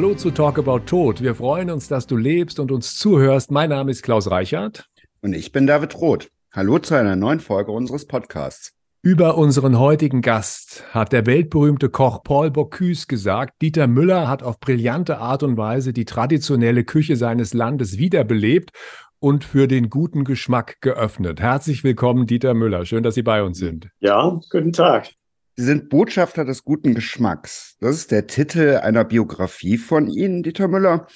Hallo zu Talk About Tod. Wir freuen uns, dass du lebst und uns zuhörst. Mein Name ist Klaus Reichert. Und ich bin David Roth. Hallo zu einer neuen Folge unseres Podcasts. Über unseren heutigen Gast hat der weltberühmte Koch Paul Bocuse gesagt, Dieter Müller hat auf brillante Art und Weise die traditionelle Küche seines Landes wiederbelebt und für den guten Geschmack geöffnet. Herzlich willkommen, Dieter Müller. Schön, dass Sie bei uns sind. Ja, guten Tag. Sie sind Botschafter des guten Geschmacks. Das ist der Titel einer Biografie von Ihnen, Dieter Müller.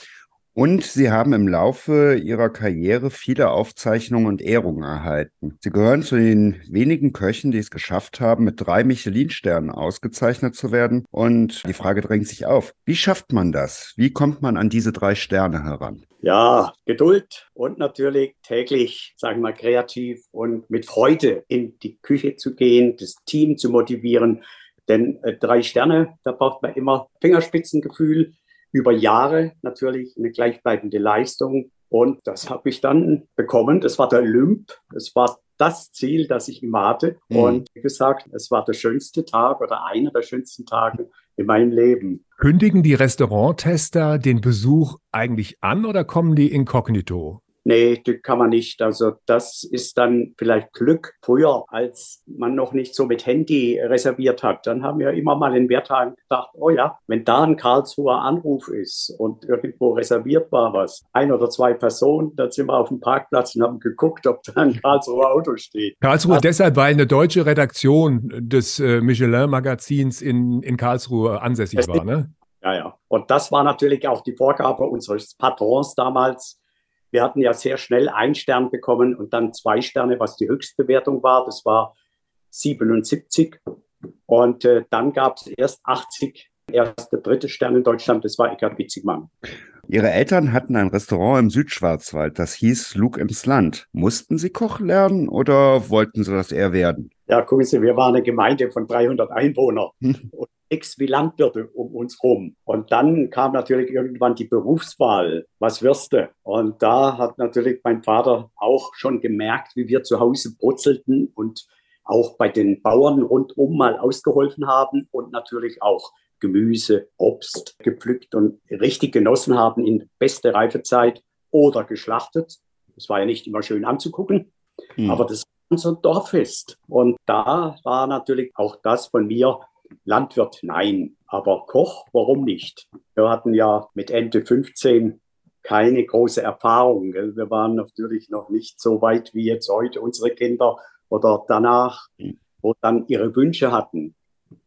Und Sie haben im Laufe Ihrer Karriere viele Aufzeichnungen und Ehrungen erhalten. Sie gehören zu den wenigen Köchen, die es geschafft haben, mit drei Michelin-Sternen ausgezeichnet zu werden. Und die Frage drängt sich auf, wie schafft man das? Wie kommt man an diese drei Sterne heran? Ja, Geduld und natürlich täglich, sagen wir mal, kreativ und mit Freude in die Küche zu gehen, das Team zu motivieren. Denn äh, drei Sterne, da braucht man immer Fingerspitzengefühl, über Jahre natürlich eine gleichbleibende Leistung. Und das habe ich dann bekommen. Das war der Olymp. Es war das Ziel, das ich immer hatte. Mhm. Und wie gesagt, es war der schönste Tag oder einer der schönsten Tage in meinem Leben. Kündigen die Restauranttester den Besuch eigentlich an oder kommen die inkognito? Nee, das kann man nicht. Also das ist dann vielleicht Glück. Früher, als man noch nicht so mit Handy reserviert hat, dann haben wir immer mal in Wertagen gedacht, oh ja, wenn da ein Karlsruher Anruf ist und irgendwo reserviert war was, ein oder zwei Personen, dann sind wir auf dem Parkplatz und haben geguckt, ob da ein Karlsruher Auto steht. Karlsruhe also, deshalb, weil eine deutsche Redaktion des äh, Michelin-Magazins in, in Karlsruhe ansässig war, ne? Ja, ja. Und das war natürlich auch die Vorgabe unseres Patrons damals, wir hatten ja sehr schnell einen Stern bekommen und dann zwei Sterne, was die Höchstbewertung war. Das war 77. Und äh, dann gab es erst 80, erst der dritte Stern in Deutschland, das war Eckhard Witzigmann. Ihre Eltern hatten ein Restaurant im Südschwarzwald, das hieß Lug ins Land. Mussten Sie Koch lernen oder wollten Sie das eher werden? Ja, gucken Sie, wir waren eine Gemeinde von 300 Einwohnern. Hm. Und nichts wie Landwirte um uns rum. Und dann kam natürlich irgendwann die Berufswahl. Was wirst du? Und da hat natürlich mein Vater auch schon gemerkt, wie wir zu Hause brutzelten und auch bei den Bauern rundum mal ausgeholfen haben und natürlich auch Gemüse, Obst gepflückt und richtig genossen haben in beste Reifezeit oder geschlachtet. Das war ja nicht immer schön anzugucken, mhm. aber das war unser Dorffest. Und da war natürlich auch das von mir Landwirt, nein. Aber Koch, warum nicht? Wir hatten ja mit Ende 15 keine große Erfahrung. Wir waren natürlich noch nicht so weit wie jetzt heute unsere Kinder oder danach, wo dann ihre Wünsche hatten.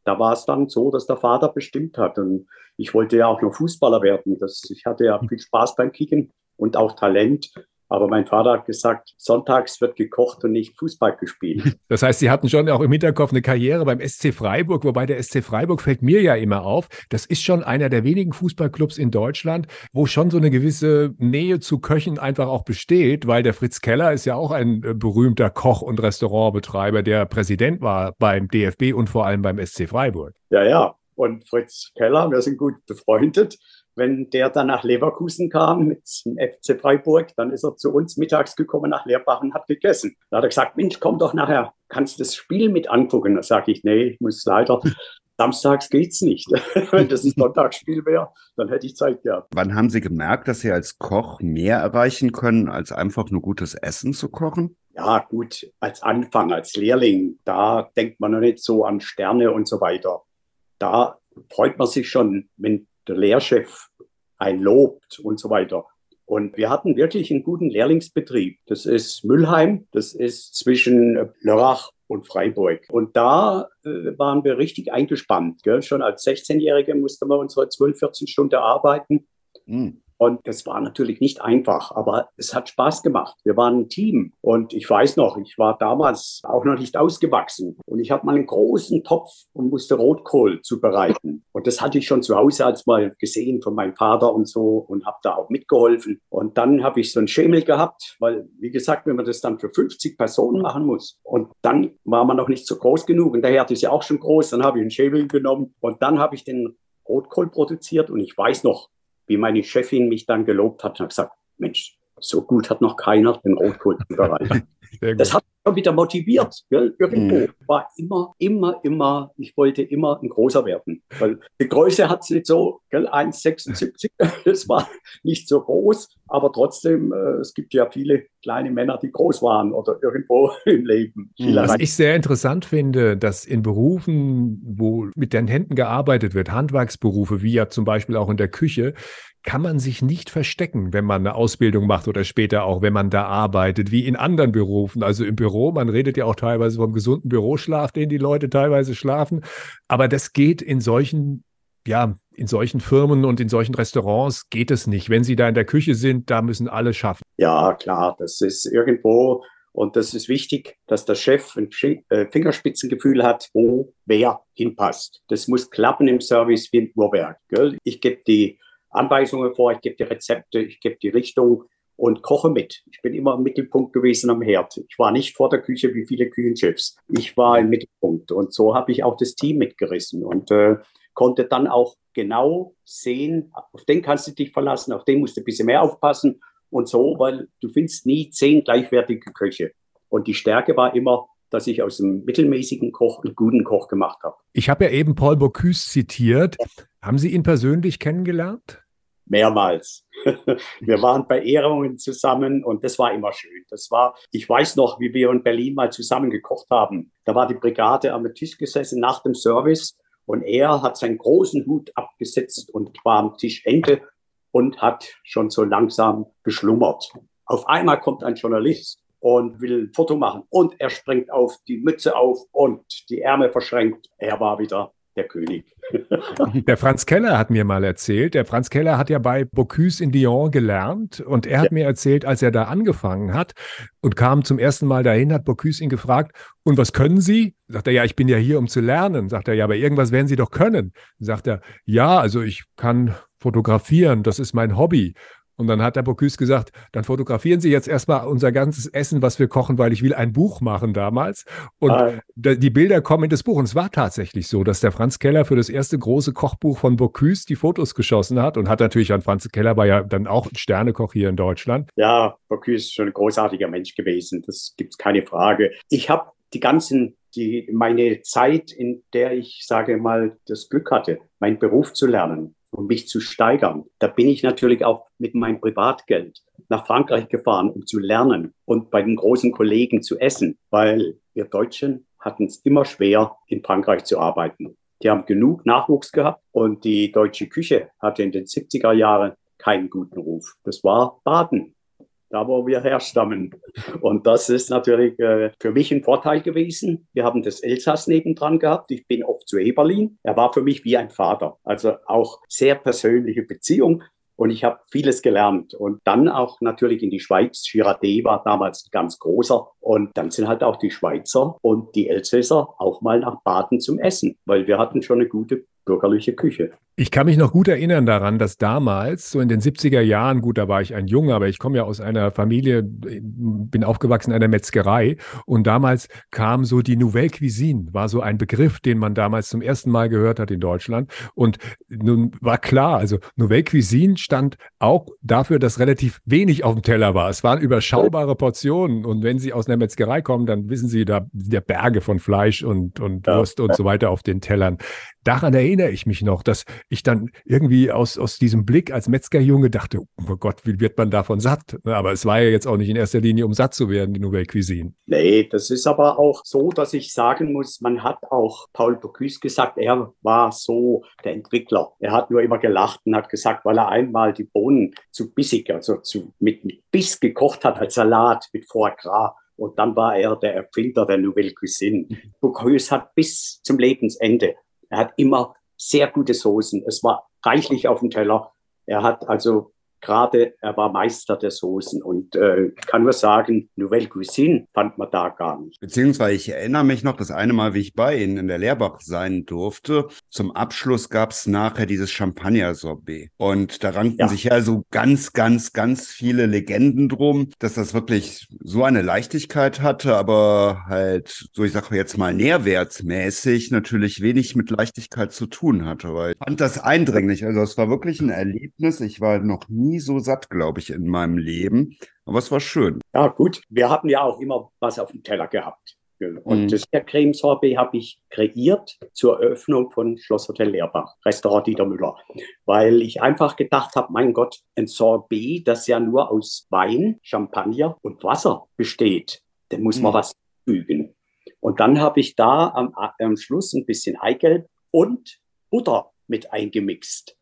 Da war es dann so, dass der Vater bestimmt hat. Und ich wollte ja auch noch Fußballer werden. Das, ich hatte ja viel Spaß beim Kicken und auch Talent. Aber mein Vater hat gesagt, sonntags wird gekocht und nicht Fußball gespielt. Das heißt, Sie hatten schon auch im Hinterkopf eine Karriere beim SC Freiburg, wobei der SC Freiburg fällt mir ja immer auf. Das ist schon einer der wenigen Fußballclubs in Deutschland, wo schon so eine gewisse Nähe zu Köchen einfach auch besteht, weil der Fritz Keller ist ja auch ein äh, berühmter Koch und Restaurantbetreiber, der Präsident war beim DFB und vor allem beim SC Freiburg. Ja, ja. Und Fritz Keller, wir sind gut befreundet wenn der dann nach Leverkusen kam mit dem FC Freiburg, dann ist er zu uns mittags gekommen nach Leerbach und hat gegessen. Da hat er gesagt, Mensch, komm doch nachher, kannst du das Spiel mit angucken? Da sage ich, nee, ich muss leider Samstags geht's nicht. Wenn das ein Sonntagsspiel wäre, dann hätte ich Zeit gehabt. Wann haben Sie gemerkt, dass Sie als Koch mehr erreichen können, als einfach nur gutes Essen zu kochen? Ja, gut, als Anfang, als Lehrling, da denkt man noch nicht so an Sterne und so weiter. Da freut man sich schon, wenn der Lehrchef ein lobt und so weiter. Und wir hatten wirklich einen guten Lehrlingsbetrieb. Das ist Müllheim, das ist zwischen Lörrach und Freiburg. Und da äh, waren wir richtig eingespannt. Gell? Schon als 16-Jährige mussten wir unsere 12, 14 Stunden arbeiten. Mhm. Und es war natürlich nicht einfach, aber es hat Spaß gemacht. Wir waren ein Team. Und ich weiß noch, ich war damals auch noch nicht ausgewachsen. Und ich habe mal einen großen Topf und musste Rotkohl zubereiten. Und das hatte ich schon zu Hause als mal gesehen von meinem Vater und so und habe da auch mitgeholfen. Und dann habe ich so einen Schemel gehabt, weil, wie gesagt, wenn man das dann für 50 Personen machen muss. Und dann war man noch nicht so groß genug. Und der Herd ist ja auch schon groß. Dann habe ich einen Schemel genommen und dann habe ich den Rotkohl produziert. Und ich weiß noch, wie meine Chefin mich dann gelobt hat und hat gesagt, Mensch, so gut hat noch keiner den Rotkohl zubereitet. Das hat mich wieder motiviert. Gell? Irgendwo mhm. war immer, immer, immer, ich wollte immer ein großer werden. Weil die Größe hat es nicht so, 1,76, das war nicht so groß, aber trotzdem, äh, es gibt ja viele kleine Männer, die groß waren oder irgendwo im Leben. Mhm. Was ich sehr interessant finde, dass in Berufen, wo mit den Händen gearbeitet wird, Handwerksberufe, wie ja zum Beispiel auch in der Küche, kann man sich nicht verstecken, wenn man eine Ausbildung macht oder später auch, wenn man da arbeitet, wie in anderen Berufen. Also im Büro, man redet ja auch teilweise vom gesunden Büroschlaf, den die Leute teilweise schlafen. Aber das geht in solchen, ja, in solchen Firmen und in solchen Restaurants geht es nicht. Wenn sie da in der Küche sind, da müssen alle schaffen. Ja, klar, das ist irgendwo und das ist wichtig, dass der Chef ein äh, Fingerspitzengefühl hat, wo wer hinpasst. Das muss klappen im Service wie ein Uhrwerk. Gell? Ich gebe die Anweisungen vor, ich gebe die Rezepte, ich gebe die Richtung und koche mit. Ich bin immer im Mittelpunkt gewesen am Herd. Ich war nicht vor der Küche wie viele Küchenchefs. Ich war im Mittelpunkt und so habe ich auch das Team mitgerissen und äh, konnte dann auch genau sehen, auf den kannst du dich verlassen, auf den musst du ein bisschen mehr aufpassen und so, weil du findest nie zehn gleichwertige Köche. Und die Stärke war immer, dass ich aus einem mittelmäßigen Koch einen guten Koch gemacht habe. Ich habe ja eben Paul Bocuse zitiert. Haben Sie ihn persönlich kennengelernt? Mehrmals. wir waren bei Ehrungen zusammen und das war immer schön. Das war, ich weiß noch, wie wir in Berlin mal zusammen gekocht haben. Da war die Brigade am Tisch gesessen nach dem Service und er hat seinen großen Hut abgesetzt und war am Tischende und hat schon so langsam geschlummert. Auf einmal kommt ein Journalist und will ein Foto machen und er springt auf, die Mütze auf und die Ärmel verschränkt. Er war wieder der König. der Franz Keller hat mir mal erzählt, der Franz Keller hat ja bei Bocuse in Lyon gelernt und er hat ja. mir erzählt, als er da angefangen hat und kam zum ersten Mal dahin, hat Bocuse ihn gefragt, und was können Sie? Sagt er, ja, ich bin ja hier, um zu lernen. Sagt er, ja, aber irgendwas werden Sie doch können. Sagt er, ja, also ich kann fotografieren, das ist mein Hobby. Und dann hat der Bocuse gesagt, dann fotografieren Sie jetzt erstmal unser ganzes Essen, was wir kochen, weil ich will ein Buch machen damals. Und ah. die Bilder kommen in das Buch. Und es war tatsächlich so, dass der Franz Keller für das erste große Kochbuch von Bocuse die Fotos geschossen hat und hat natürlich an Franz Keller war ja dann auch Sternekoch hier in Deutschland. Ja, Bocuse ist schon ein großartiger Mensch gewesen. Das gibt es keine Frage. Ich habe die ganzen die, meine Zeit, in der ich, sage mal, das Glück hatte, meinen Beruf zu lernen, um mich zu steigern. Da bin ich natürlich auch mit meinem Privatgeld nach Frankreich gefahren, um zu lernen und bei den großen Kollegen zu essen, weil wir Deutschen hatten es immer schwer, in Frankreich zu arbeiten. Die haben genug Nachwuchs gehabt und die deutsche Küche hatte in den 70er Jahren keinen guten Ruf. Das war Baden da wo wir herstammen. Und das ist natürlich äh, für mich ein Vorteil gewesen. Wir haben das Elsass nebendran gehabt. Ich bin oft zu Eberlin. Er war für mich wie ein Vater. Also auch sehr persönliche Beziehung. Und ich habe vieles gelernt. Und dann auch natürlich in die Schweiz. Girardet war damals ganz großer. Und dann sind halt auch die Schweizer und die Elsässer auch mal nach Baden zum Essen, weil wir hatten schon eine gute bürgerliche Küche. Ich kann mich noch gut erinnern daran, dass damals, so in den 70er Jahren, gut, da war ich ein Junge, aber ich komme ja aus einer Familie, bin aufgewachsen in einer Metzgerei und damals kam so die Nouvelle Cuisine, war so ein Begriff, den man damals zum ersten Mal gehört hat in Deutschland. Und nun war klar, also Nouvelle Cuisine stand auch dafür, dass relativ wenig auf dem Teller war. Es waren überschaubare Portionen und wenn Sie aus einer Metzgerei kommen, dann wissen Sie, da sind ja Berge von Fleisch und, und. Wurst und so weiter auf den Tellern. Daran erinnere ich mich noch, dass ich dann irgendwie aus, aus diesem Blick als Metzgerjunge dachte, oh Gott, wie wird man davon satt? Aber es war ja jetzt auch nicht in erster Linie, um satt zu werden, die Nouvelle Cuisine. Nee, das ist aber auch so, dass ich sagen muss, man hat auch Paul Bocuse gesagt, er war so der Entwickler. Er hat nur immer gelacht und hat gesagt, weil er einmal die Bohnen zu bissig, also zu, mit, mit Biss gekocht hat als Salat mit Foie Gras. Und dann war er der Erfinder der Nouvelle Cuisine. Mhm. Bocuse hat bis zum Lebensende, er hat immer sehr gute Soßen. Es war reichlich auf dem Teller. Er hat also gerade, er war Meister der Soßen und äh, ich kann nur sagen, Nouvelle Cuisine fand man da gar nicht. Beziehungsweise ich erinnere mich noch das eine Mal, wie ich bei Ihnen in der Lehrbach sein durfte. Zum Abschluss gab es nachher dieses Champagner-Sorbet und da ranken ja. sich ja so ganz, ganz, ganz viele Legenden drum, dass das wirklich so eine Leichtigkeit hatte, aber halt, so ich sage jetzt mal nährwertsmäßig natürlich wenig mit Leichtigkeit zu tun hatte, weil ich fand das eindringlich. Also es war wirklich ein Erlebnis. Ich war noch nie nie so satt, glaube ich, in meinem Leben. Aber es war schön. Ja, gut. Wir hatten ja auch immer was auf dem Teller gehabt. Und mhm. das Creme Sorbet habe ich kreiert zur Eröffnung von Schloss Hotel Leerbach, Restaurant Dieter Müller, weil ich einfach gedacht habe, mein Gott, ein Sorbet, das ja nur aus Wein, Champagner und Wasser besteht, da muss man mhm. was fügen. Und dann habe ich da am, am Schluss ein bisschen Eigelb und Butter mit eingemixt.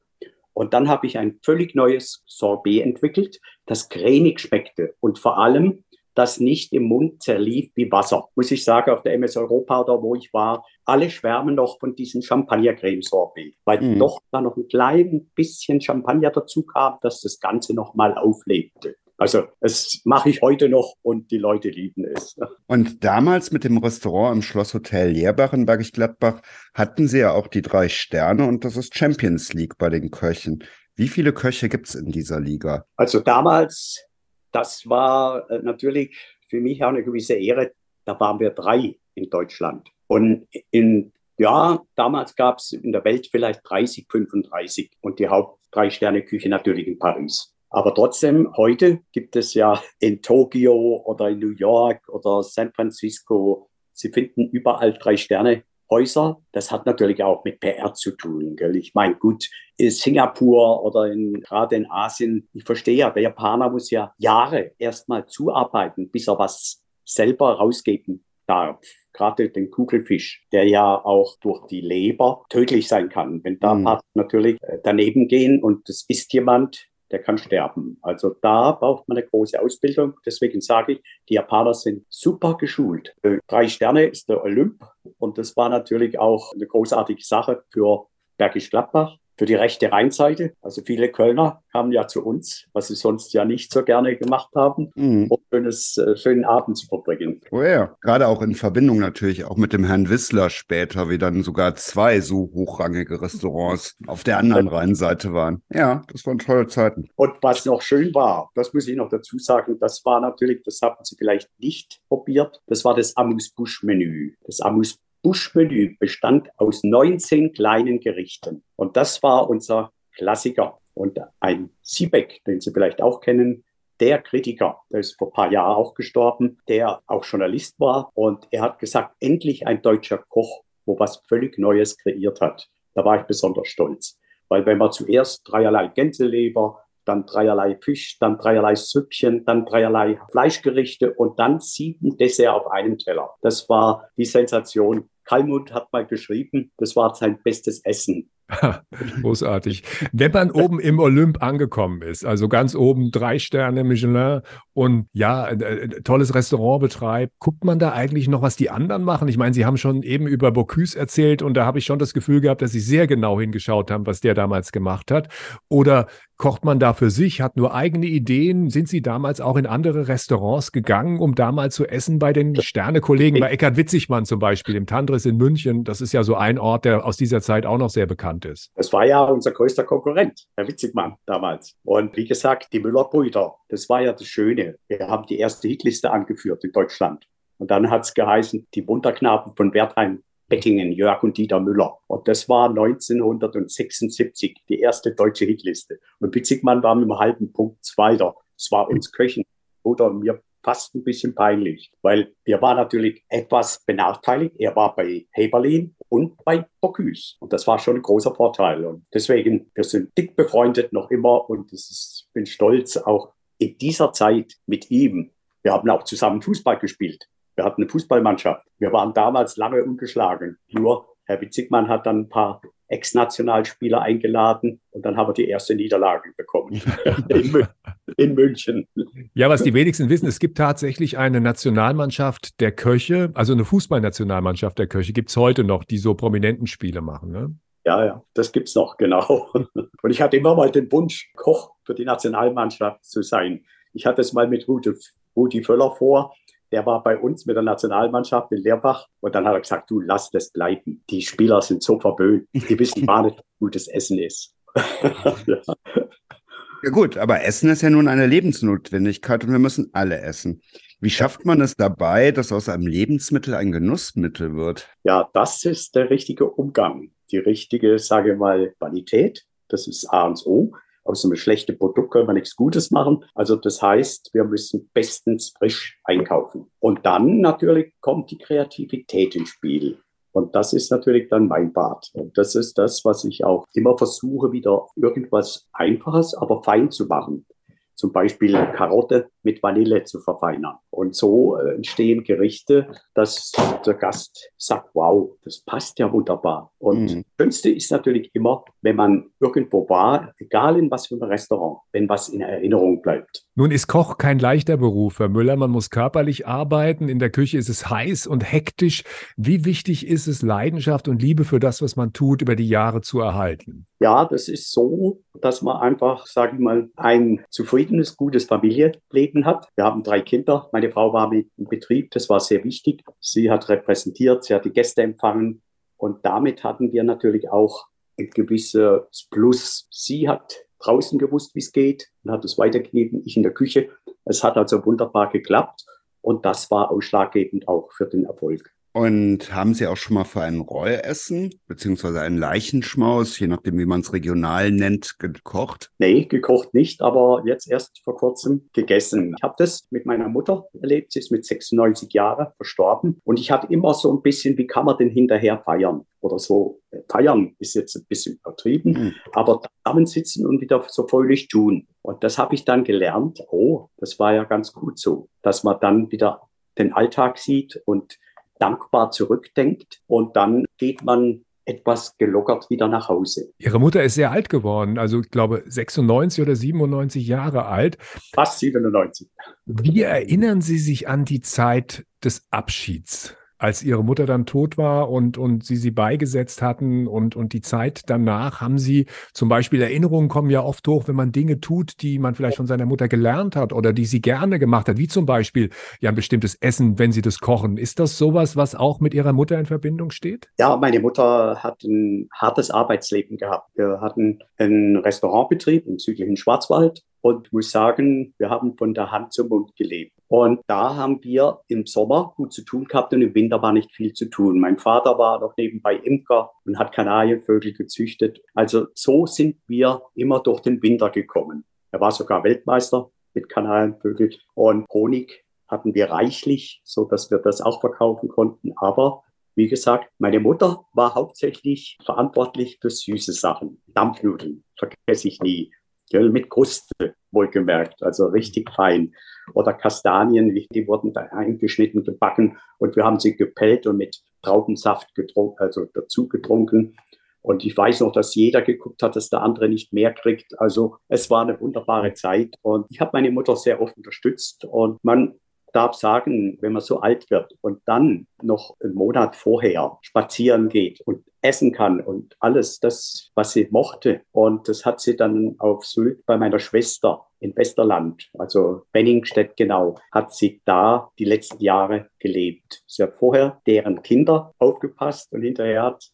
Und dann habe ich ein völlig neues Sorbet entwickelt, das cremig schmeckte und vor allem das nicht im Mund zerlief wie Wasser. Muss ich sagen, auf der MS Europa oder wo ich war, alle schwärmen noch von diesem Champagner-Creme-Sorbet, weil mm. doch da noch ein klein bisschen Champagner dazu kam, dass das Ganze nochmal auflebte. Also das mache ich heute noch und die Leute lieben es. Und damals mit dem Restaurant im Schlosshotel Leerbach in Bergisch Gladbach hatten Sie ja auch die drei Sterne und das ist Champions League bei den Köchen. Wie viele Köche gibt es in dieser Liga? Also damals das war äh, natürlich für mich auch eine gewisse Ehre. Da waren wir drei in Deutschland. Und in, ja, damals gab es in der Welt vielleicht 30, 35 und die Haupt-Drei-Sterne-Küche natürlich in Paris. Aber trotzdem, heute gibt es ja in Tokio oder in New York oder San Francisco, Sie finden überall drei Sterne Häuser. Das hat natürlich auch mit PR zu tun. Gell? Ich meine, gut, in Singapur oder in, gerade in Asien, ich verstehe ja, der Japaner muss ja Jahre erstmal zuarbeiten, bis er was selber rausgeben darf. Gerade den Kugelfisch, der ja auch durch die Leber tödlich sein kann. Wenn da mhm. natürlich äh, daneben gehen und das ist jemand, der kann sterben. Also da braucht man eine große Ausbildung. Deswegen sage ich, die Japaner sind super geschult. Äh, drei Sterne ist der Olymp und das war natürlich auch eine großartige Sache für Bergisch Gladbach für die rechte Rheinseite. Also viele Kölner kamen ja zu uns, was sie sonst ja nicht so gerne gemacht haben, mhm. um schönes, äh, schönen Abend zu verbringen. Oh ja, gerade auch in Verbindung natürlich auch mit dem Herrn Wissler später, wie dann sogar zwei so hochrangige Restaurants auf der anderen Rheinseite waren. Ja, das waren tolle Zeiten. Und was noch schön war, das muss ich noch dazu sagen, das war natürlich, das haben Sie vielleicht nicht probiert, das war das Amuse-Busch-Menü. Das Amuse Buschmenü bestand aus 19 kleinen Gerichten. Und das war unser Klassiker. Und ein Siebeck, den Sie vielleicht auch kennen, der Kritiker, der ist vor ein paar Jahren auch gestorben, der auch Journalist war. Und er hat gesagt, endlich ein deutscher Koch, wo was völlig Neues kreiert hat. Da war ich besonders stolz. Weil wenn man zuerst dreierlei Gänseleber, dann dreierlei Fisch, dann dreierlei Süppchen, dann dreierlei Fleischgerichte und dann sieben Dessert auf einem Teller. Das war die Sensation. Kalmund hat mal geschrieben, das war sein bestes Essen. Großartig. Wenn man oben im Olymp angekommen ist, also ganz oben drei Sterne Michelin und ja, äh, äh, tolles Restaurant betreibt, guckt man da eigentlich noch, was die anderen machen? Ich meine, Sie haben schon eben über Bocuse erzählt und da habe ich schon das Gefühl gehabt, dass Sie sehr genau hingeschaut haben, was der damals gemacht hat. Oder kocht man da für sich, hat nur eigene Ideen? Sind Sie damals auch in andere Restaurants gegangen, um da mal zu essen bei den Sterne-Kollegen, bei Eckhard Witzigmann zum Beispiel, im Tandris in München? Das ist ja so ein Ort, der aus dieser Zeit auch noch sehr bekannt ist. Das war ja unser größter Konkurrent, Herr Witzigmann damals. Und wie gesagt, die Müller-Brüder, das war ja das Schöne. Wir haben die erste Hitliste angeführt in Deutschland. Und dann hat es geheißen, die Wunderknaben von Wertheim, Bettingen, Jörg und Dieter Müller. Und das war 1976 die erste deutsche Hitliste. Und Witzigmann war mit einem halben Punkt Zweiter. Es war uns Köchen oder mir fast ein bisschen peinlich, weil wir waren natürlich etwas benachteiligt. Er war bei Heberlin und bei Bocuse. Und das war schon ein großer Vorteil. Und deswegen, wir sind dick befreundet noch immer und ich bin stolz, auch in dieser Zeit mit ihm. Wir haben auch zusammen Fußball gespielt. Wir hatten eine Fußballmannschaft. Wir waren damals lange ungeschlagen. Nur Herr Witzigmann hat dann ein paar Ex-Nationalspieler eingeladen und dann haben wir die erste Niederlage bekommen in, in, München. Ja, was die wenigsten wissen, es gibt tatsächlich eine Nationalmannschaft der Köche, also eine Fußballnationalmannschaft der Köche, gibt es heute noch, die so prominenten Spiele machen. Ne? Ja, ja, das gibt es noch, genau. Und ich hatte immer mal den Wunsch, Koch für die Nationalmannschaft zu sein. Ich hatte es mal mit Rudi, Rudi Völler vor, der war bei uns mit der Nationalmannschaft in Leerbach und dann hat er gesagt, du lass das bleiben. Die Spieler sind so verwöhnt, die wissen gar nicht, wie gutes Essen ist. ja. ja gut, aber Essen ist ja nun eine Lebensnotwendigkeit und wir müssen alle essen. Wie schafft man es dabei, dass aus einem Lebensmittel ein Genussmittel wird? Ja, das ist der richtige Umgang, die richtige, sage ich mal, Qualität. Das ist A und O. Aus einem schlechten Produkt können wir nichts Gutes machen. Also das heißt, wir müssen bestens frisch einkaufen. Und dann natürlich kommt die Kreativität ins Spiel. Und das ist natürlich dann mein Bad. Und das ist das, was ich auch immer versuche, wieder irgendwas Einfaches, aber fein zu machen zum Beispiel Karotte mit Vanille zu verfeinern. Und so äh, entstehen Gerichte, dass der Gast sagt, wow, das passt ja wunderbar. Und mhm. das Schönste ist natürlich immer, wenn man irgendwo war, egal in was für einem Restaurant, wenn was in Erinnerung bleibt. Nun ist Koch kein leichter Beruf, Herr Müller. Man muss körperlich arbeiten. In der Küche ist es heiß und hektisch. Wie wichtig ist es, Leidenschaft und Liebe für das, was man tut, über die Jahre zu erhalten? Ja, das ist so, dass man einfach, sage ich mal, ein zufriedenes, gutes Familienleben hat. Wir haben drei Kinder. Meine Frau war mit im Betrieb. Das war sehr wichtig. Sie hat repräsentiert, sie hat die Gäste empfangen. Und damit hatten wir natürlich auch ein gewisses Plus. Sie hat draußen gewusst, wie es geht und hat es weitergegeben, ich in der Küche. Es hat also wunderbar geklappt und das war ausschlaggebend auch für den Erfolg. Und haben Sie auch schon mal für ein Reuessen beziehungsweise einen Leichenschmaus, je nachdem, wie man es regional nennt, gekocht? Nee, gekocht nicht, aber jetzt erst vor kurzem gegessen. Ich habe das mit meiner Mutter erlebt. Sie ist mit 96 Jahren verstorben. Und ich hatte immer so ein bisschen, wie kann man denn hinterher feiern? Oder so, äh, feiern ist jetzt ein bisschen übertrieben, mhm. aber zusammensitzen und wieder so fröhlich tun. Und das habe ich dann gelernt. Oh, das war ja ganz gut so, dass man dann wieder den Alltag sieht und dankbar zurückdenkt und dann geht man etwas gelockert wieder nach Hause. Ihre Mutter ist sehr alt geworden, also ich glaube 96 oder 97 Jahre alt. Fast 97. Wie erinnern Sie sich an die Zeit des Abschieds? Als ihre Mutter dann tot war und, und sie sie beigesetzt hatten und, und die Zeit danach, haben sie zum Beispiel Erinnerungen kommen ja oft hoch, wenn man Dinge tut, die man vielleicht von seiner Mutter gelernt hat oder die sie gerne gemacht hat, wie zum Beispiel ja ein bestimmtes Essen, wenn sie das kochen. Ist das sowas, was auch mit ihrer Mutter in Verbindung steht? Ja, meine Mutter hat ein hartes Arbeitsleben gehabt. Wir hatten einen Restaurantbetrieb im südlichen Schwarzwald und muss sagen, wir haben von der Hand zum Mund gelebt. Und da haben wir im Sommer gut zu tun gehabt und im Winter war nicht viel zu tun. Mein Vater war noch nebenbei Imker und hat Kanarienvögel gezüchtet. Also so sind wir immer durch den Winter gekommen. Er war sogar Weltmeister mit Kanarienvögeln und Honig hatten wir reichlich, so dass wir das auch verkaufen konnten. Aber wie gesagt, meine Mutter war hauptsächlich verantwortlich für süße Sachen. Dampfnudeln vergesse ich nie. Mit Kruste, wohlgemerkt, also richtig fein oder Kastanien, die wurden da eingeschnitten, gebacken und wir haben sie gepellt und mit Traubensaft getrunken, also dazu getrunken. Und ich weiß noch, dass jeder geguckt hat, dass der andere nicht mehr kriegt. Also es war eine wunderbare Zeit und ich habe meine Mutter sehr oft unterstützt und man darf sagen, wenn man so alt wird und dann noch einen Monat vorher spazieren geht und essen kann und alles das, was sie mochte. Und das hat sie dann auf Sylt bei meiner Schwester in Westerland, also Benningstedt genau, hat sie da die letzten Jahre gelebt. Sie hat vorher deren Kinder aufgepasst und hinterher hat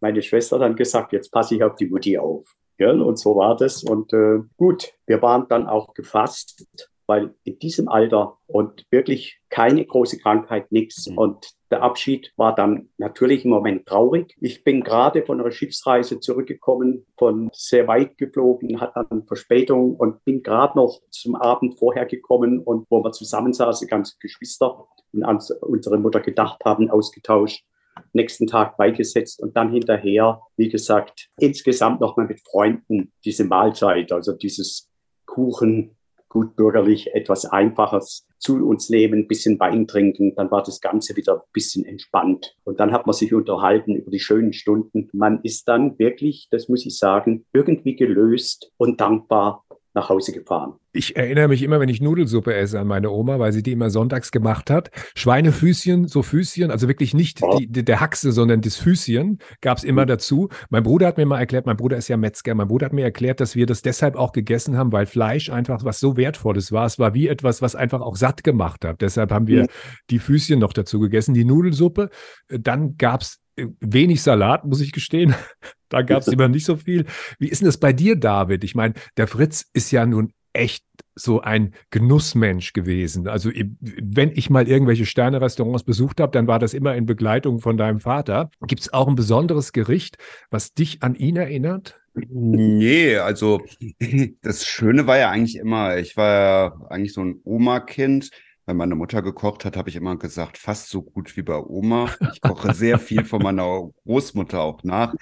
meine Schwester dann gesagt, jetzt passe ich auf die Mutti auf. Ja, und so war das. Und äh, gut, wir waren dann auch gefasst weil in diesem Alter und wirklich keine große Krankheit, nichts. Mhm. Und der Abschied war dann natürlich im Moment traurig. Ich bin gerade von einer Schiffsreise zurückgekommen, von sehr weit geflogen, hatte dann Verspätung und bin gerade noch zum Abend vorher gekommen und wo wir zusammensaßen, ganze Geschwister und an unsere Mutter gedacht haben, ausgetauscht nächsten Tag beigesetzt und dann hinterher, wie gesagt, insgesamt nochmal mit Freunden diese Mahlzeit, also dieses Kuchen, gut bürgerlich etwas Einfaches zu uns nehmen, ein bisschen Wein trinken, dann war das Ganze wieder ein bisschen entspannt. Und dann hat man sich unterhalten über die schönen Stunden. Man ist dann wirklich, das muss ich sagen, irgendwie gelöst und dankbar nach Hause gefahren. Ich erinnere mich immer, wenn ich Nudelsuppe esse, an meine Oma, weil sie die immer sonntags gemacht hat. Schweinefüßchen, so Füßchen, also wirklich nicht ja. die, der Haxe, sondern das Füßchen gab es immer mhm. dazu. Mein Bruder hat mir mal erklärt, mein Bruder ist ja Metzger, mein Bruder hat mir erklärt, dass wir das deshalb auch gegessen haben, weil Fleisch einfach was so Wertvolles war. Es war wie etwas, was einfach auch satt gemacht hat. Deshalb haben wir mhm. die Füßchen noch dazu gegessen, die Nudelsuppe. Dann gab es wenig Salat, muss ich gestehen. Da gab es immer nicht so viel. Wie ist denn das bei dir, David? Ich meine, der Fritz ist ja nun echt so ein Genussmensch gewesen. Also wenn ich mal irgendwelche Sterne-Restaurants besucht habe, dann war das immer in Begleitung von deinem Vater. Gibt es auch ein besonderes Gericht, was dich an ihn erinnert? Nee, also das Schöne war ja eigentlich immer, ich war ja eigentlich so ein Oma-Kind. Wenn meine Mutter gekocht hat, habe ich immer gesagt, fast so gut wie bei Oma. Ich koche sehr viel von meiner Großmutter auch nach.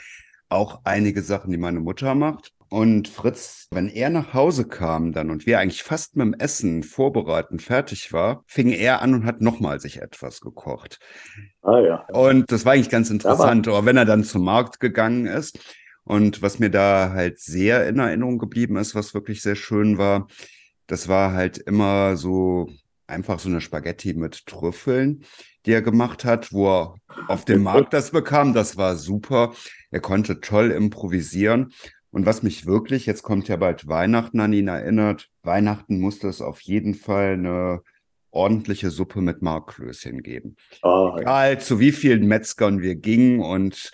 Auch einige Sachen, die meine Mutter macht. Und Fritz, wenn er nach Hause kam dann und wir eigentlich fast mit dem Essen vorbereiten fertig war, fing er an und hat nochmal sich etwas gekocht. Ah ja. Und das war eigentlich ganz interessant. Aber wenn er dann zum Markt gegangen ist und was mir da halt sehr in Erinnerung geblieben ist, was wirklich sehr schön war, das war halt immer so einfach so eine Spaghetti mit Trüffeln, die er gemacht hat, wo er auf dem Markt das bekam. Das war super. Er konnte toll improvisieren. Und was mich wirklich, jetzt kommt ja bald Weihnachten an ihn erinnert, Weihnachten musste es auf jeden Fall eine ordentliche Suppe mit Marklöschen geben. Oh, Egal zu wie vielen Metzgern wir gingen und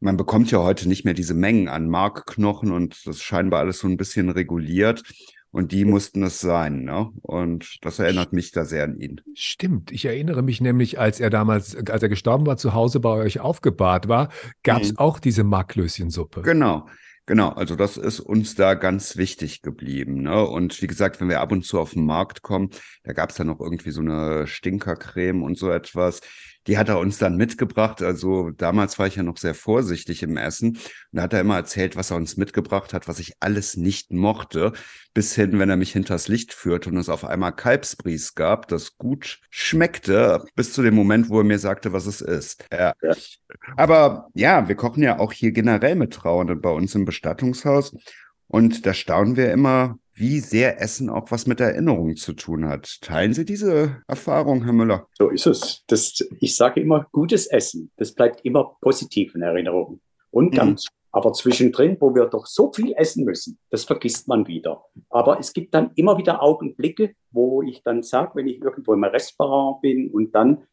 man bekommt ja heute nicht mehr diese Mengen an Markknochen und das ist scheinbar alles so ein bisschen reguliert. Und die mussten es sein, ne? Und das erinnert mich da sehr an ihn. Stimmt. Ich erinnere mich nämlich, als er damals, als er gestorben war, zu Hause bei euch aufgebahrt war, gab es mhm. auch diese Marklöschensuppe. Genau. Genau, also das ist uns da ganz wichtig geblieben. Ne? Und wie gesagt, wenn wir ab und zu auf den Markt kommen, da gab es dann noch irgendwie so eine Stinkercreme und so etwas die hat er uns dann mitgebracht. Also damals war ich ja noch sehr vorsichtig im Essen. Und da hat er immer erzählt, was er uns mitgebracht hat, was ich alles nicht mochte. Bis hin, wenn er mich hinters Licht führte und es auf einmal Kalbsbries gab, das gut schmeckte, bis zu dem Moment, wo er mir sagte, was es ist. Ja. ja. Aber ja, wir kochen ja auch hier generell mit Trauernden bei uns im Bestattungshaus. Und da staunen wir immer, wie sehr Essen auch was mit Erinnerungen zu tun hat. Teilen Sie diese Erfahrung, Herr Müller? So ist es. Das, ich sage immer, gutes Essen, das bleibt immer positiv in Erinnerung. Und dann, mhm. aber zwischendrin, wo wir doch so viel essen müssen, das vergisst man wieder. Aber es gibt dann immer wieder Augenblicke, wo ich dann sage, wenn ich irgendwo im Restaurant bin und dann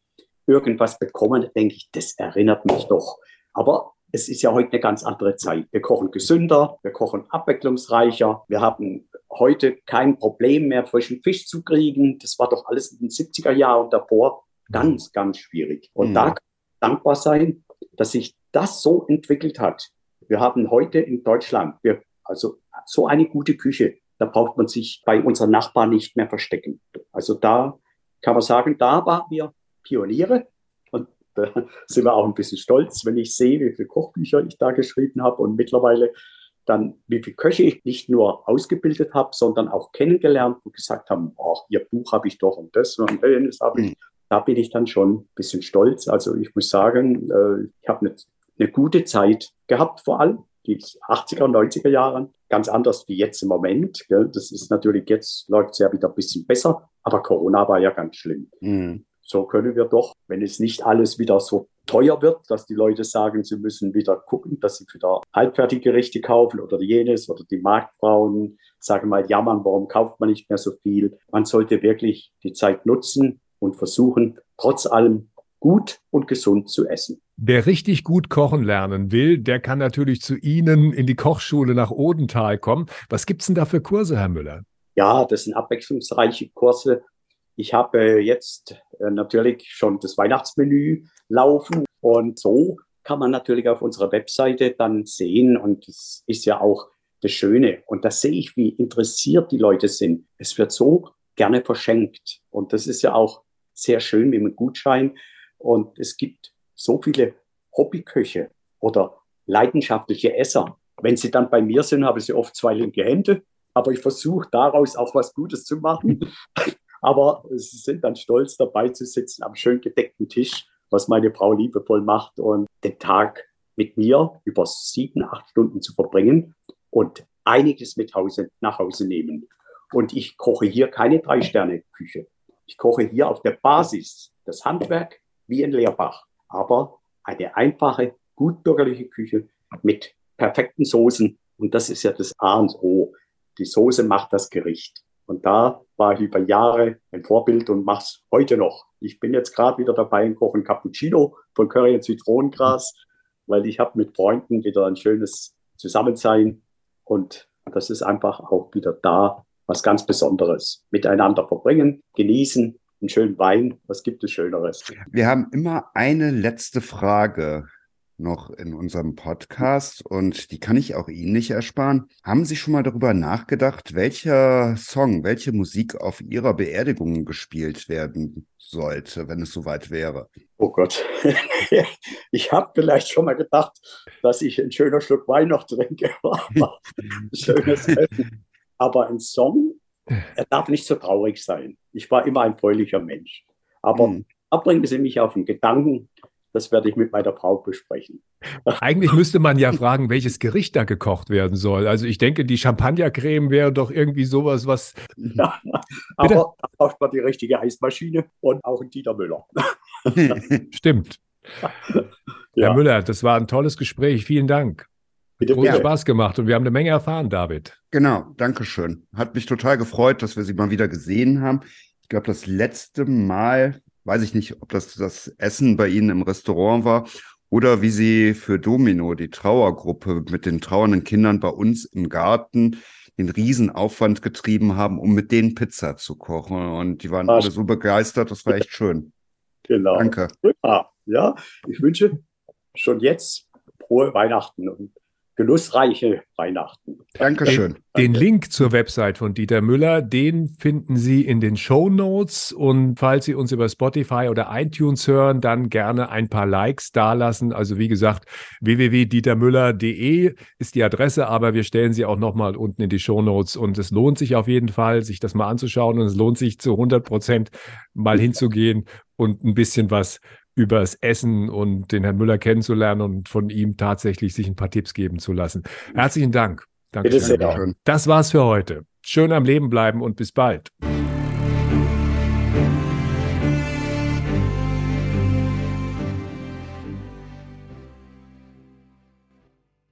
irgendwas bekomme, denke ich, das erinnert mich doch. Aber es ist ja heute eine ganz andere Zeit. Wir kochen gesünder, wir kochen abwechslungsreicher, wir haben heute kein Problem mehr, frischen Fisch zu kriegen. Das war doch alles in den 70er Jahren und davor ganz, ganz schwierig. Und mhm. da kann dankbar sein, dass sich das so entwickelt hat. Wir haben heute in Deutschland, wir, also so eine gute Küche, da braucht man sich bei unseren Nachbarn nicht mehr verstecken. Also da kann man sagen, da waren wir Pioniere da sind wir auch ein bisschen stolz, wenn ich sehe, wie viele Kochbücher ich da geschrieben habe und mittlerweile dann, wie viele Köche ich nicht nur ausgebildet habe, sondern auch kennengelernt und gesagt haben, oh, ihr Buch habe ich doch und das und das habe ich. Mhm. Da bin ich dann schon ein bisschen stolz. Also ich muss sagen, äh, ich habe eine, eine gute Zeit gehabt, vor allem die 80er und 90er Jahre, ganz anders wie jetzt im Moment. Gell? Das ist natürlich, jetzt läuft es ja wieder ein bisschen besser, aber Corona war ja ganz schlimm. Mhm. So können wir doch, wenn es nicht alles wieder so teuer wird, dass die Leute sagen, sie müssen wieder gucken, dass sie wieder halbfertige Gerichte kaufen oder jenes oder die Marktfrauen sagen mal, jammern, warum kauft man nicht mehr so viel. Man sollte wirklich die Zeit nutzen und versuchen, trotz allem gut und gesund zu essen. Wer richtig gut kochen lernen will, der kann natürlich zu Ihnen in die Kochschule nach Odenthal kommen. Was gibt es denn da für Kurse, Herr Müller? Ja, das sind abwechslungsreiche Kurse. Ich habe jetzt äh, natürlich schon das Weihnachtsmenü laufen. Und so kann man natürlich auf unserer Webseite dann sehen, und das ist ja auch das Schöne. Und da sehe ich, wie interessiert die Leute sind. Es wird so gerne verschenkt. Und das ist ja auch sehr schön mit einem Gutschein. Und es gibt so viele Hobbyköche oder leidenschaftliche Esser. Wenn sie dann bei mir sind, habe ich sie oft zwei linke Hände. Aber ich versuche daraus auch was Gutes zu machen. Aber sie sind dann stolz dabei zu sitzen am schön gedeckten Tisch was meine Frau liebevoll macht und den Tag mit mir über sieben, acht Stunden zu verbringen und einiges mit Hause, nach Hause nehmen. Und ich koche hier keine Drei-Sterne-Küche. Ich koche hier auf der Basis das Handwerk wie in Leerbach, aber eine einfache, gutbürgerliche Küche mit perfekten Soßen. Und das ist ja das A und O. Die Soße macht das Gericht. Und da war ich über Jahre ein Vorbild und mache es heute noch. Ich bin jetzt gerade wieder dabei und koche ein Cappuccino von Curry und Zitronengras, weil ich habe mit Freunden wieder ein schönes Zusammensein und das ist einfach auch wieder da was ganz Besonderes. Miteinander verbringen, genießen, einen schönen Wein. Was gibt es Schöneres? Wir haben immer eine letzte Frage. Noch in unserem Podcast und die kann ich auch Ihnen nicht ersparen. Haben Sie schon mal darüber nachgedacht, welcher Song, welche Musik auf Ihrer Beerdigung gespielt werden sollte, wenn es soweit wäre? Oh Gott, ich habe vielleicht schon mal gedacht, dass ich ein schöner Schluck Wein noch trinke. Schönes Essen. Aber ein Song, er darf nicht so traurig sein. Ich war immer ein fröhlicher Mensch. Aber hm. abbringen Sie mich auf den Gedanken, das werde ich mit meiner Frau besprechen. Eigentlich müsste man ja fragen, welches Gericht da gekocht werden soll. Also ich denke, die Champagnercreme wäre doch irgendwie sowas, was. Ja, aber da braucht man die richtige Eismaschine und auch einen Dieter Müller. Stimmt. Ja. Herr Müller, das war ein tolles Gespräch. Vielen Dank. Bitte, Großen bitte. Spaß gemacht und wir haben eine Menge erfahren, David. Genau, danke schön. Hat mich total gefreut, dass wir Sie mal wieder gesehen haben. Ich glaube, das letzte Mal weiß ich nicht, ob das das Essen bei Ihnen im Restaurant war oder wie Sie für Domino, die Trauergruppe mit den trauernden Kindern bei uns im Garten, den Riesenaufwand getrieben haben, um mit denen Pizza zu kochen. Und die waren Ach. alle so begeistert, das war echt schön. Genau. Danke. Ja, ja, ich wünsche schon jetzt frohe Weihnachten und genussreiche Weihnachten. Dankeschön. Den Link zur Website von Dieter Müller, den finden Sie in den Show Notes. Und falls Sie uns über Spotify oder iTunes hören, dann gerne ein paar Likes dalassen. Also wie gesagt, www.dietermüller.de ist die Adresse, aber wir stellen sie auch nochmal unten in die Show Notes. Und es lohnt sich auf jeden Fall, sich das mal anzuschauen. Und es lohnt sich zu 100 Prozent mal hinzugehen und ein bisschen was übers Essen und den Herrn Müller kennenzulernen und von ihm tatsächlich sich ein paar Tipps geben zu lassen. Herzlichen Dank. Danke. Das war's für heute. Schön am Leben bleiben und bis bald.